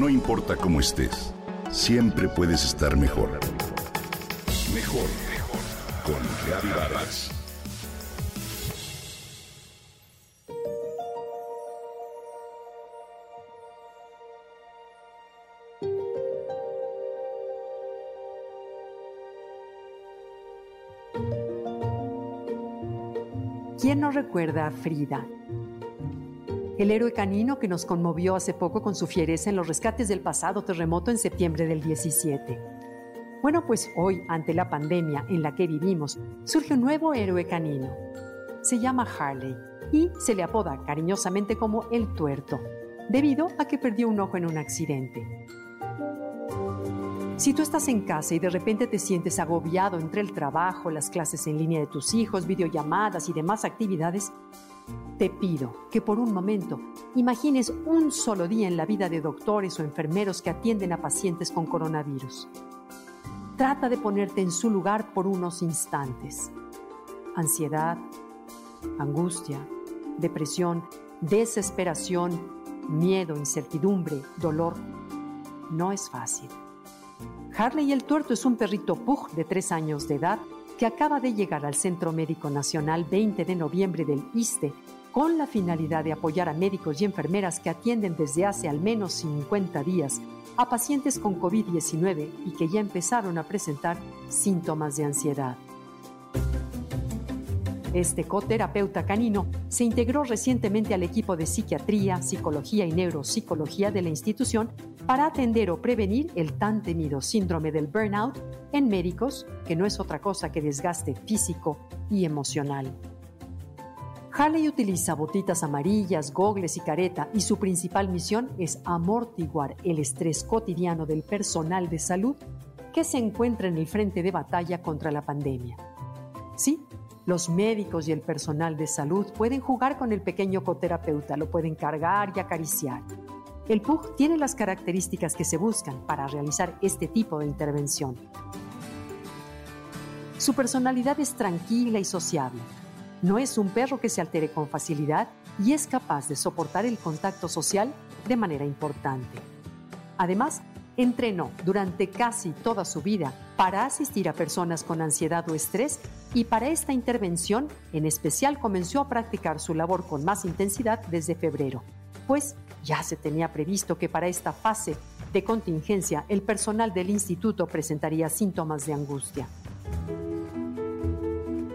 No importa cómo estés, siempre puedes estar mejor. Mejor, mejor. Con Vargas. ¿Quién no recuerda a Frida? El héroe canino que nos conmovió hace poco con su fiereza en los rescates del pasado terremoto en septiembre del 17. Bueno, pues hoy, ante la pandemia en la que vivimos, surge un nuevo héroe canino. Se llama Harley y se le apoda cariñosamente como el tuerto, debido a que perdió un ojo en un accidente. Si tú estás en casa y de repente te sientes agobiado entre el trabajo, las clases en línea de tus hijos, videollamadas y demás actividades, te pido que por un momento imagines un solo día en la vida de doctores o enfermeros que atienden a pacientes con coronavirus. Trata de ponerte en su lugar por unos instantes. Ansiedad, angustia, depresión, desesperación, miedo, incertidumbre, dolor. No es fácil. Harley el Tuerto es un perrito pug de tres años de edad que acaba de llegar al Centro Médico Nacional 20 de noviembre del ISTE con la finalidad de apoyar a médicos y enfermeras que atienden desde hace al menos 50 días a pacientes con COVID-19 y que ya empezaron a presentar síntomas de ansiedad. Este coterapeuta canino se integró recientemente al equipo de psiquiatría, psicología y neuropsicología de la institución para atender o prevenir el tan temido síndrome del burnout en médicos, que no es otra cosa que desgaste físico y emocional. Harley utiliza botitas amarillas, gogles y careta y su principal misión es amortiguar el estrés cotidiano del personal de salud que se encuentra en el frente de batalla contra la pandemia. Sí, los médicos y el personal de salud pueden jugar con el pequeño coterapeuta, lo pueden cargar y acariciar. El PUG tiene las características que se buscan para realizar este tipo de intervención. Su personalidad es tranquila y sociable. No es un perro que se altere con facilidad y es capaz de soportar el contacto social de manera importante. Además, entrenó durante casi toda su vida para asistir a personas con ansiedad o estrés y para esta intervención en especial comenzó a practicar su labor con más intensidad desde febrero, pues ya se tenía previsto que para esta fase de contingencia el personal del instituto presentaría síntomas de angustia.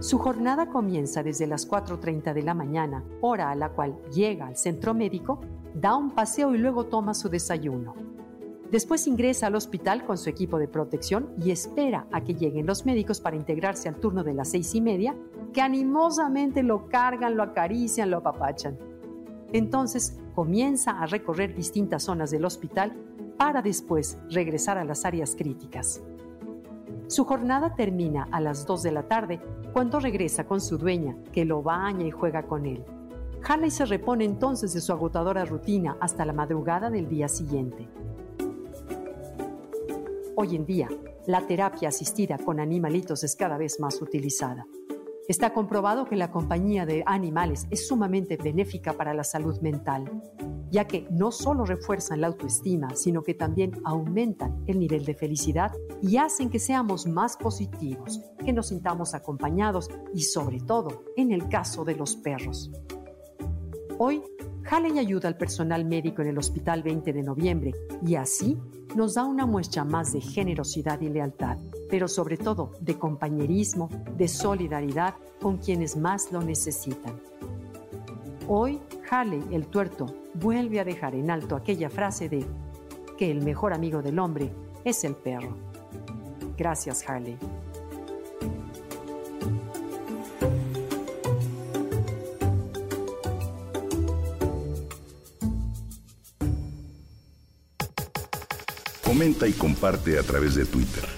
Su jornada comienza desde las 4.30 de la mañana, hora a la cual llega al centro médico, da un paseo y luego toma su desayuno. Después ingresa al hospital con su equipo de protección y espera a que lleguen los médicos para integrarse al turno de las seis y media, que animosamente lo cargan, lo acarician, lo apapachan. Entonces comienza a recorrer distintas zonas del hospital para después regresar a las áreas críticas. Su jornada termina a las 2 de la tarde cuando regresa con su dueña, que lo baña y juega con él. Harley se repone entonces de su agotadora rutina hasta la madrugada del día siguiente. Hoy en día, la terapia asistida con animalitos es cada vez más utilizada. Está comprobado que la compañía de animales es sumamente benéfica para la salud mental, ya que no solo refuerzan la autoestima, sino que también aumentan el nivel de felicidad y hacen que seamos más positivos, que nos sintamos acompañados y sobre todo en el caso de los perros. Hoy, Haley ayuda al personal médico en el Hospital 20 de Noviembre y así nos da una muestra más de generosidad y lealtad, pero sobre todo de compañerismo, de solidaridad con quienes más lo necesitan. Hoy, Harley el tuerto vuelve a dejar en alto aquella frase de que el mejor amigo del hombre es el perro. Gracias, Harley. Comenta y comparte a través de Twitter.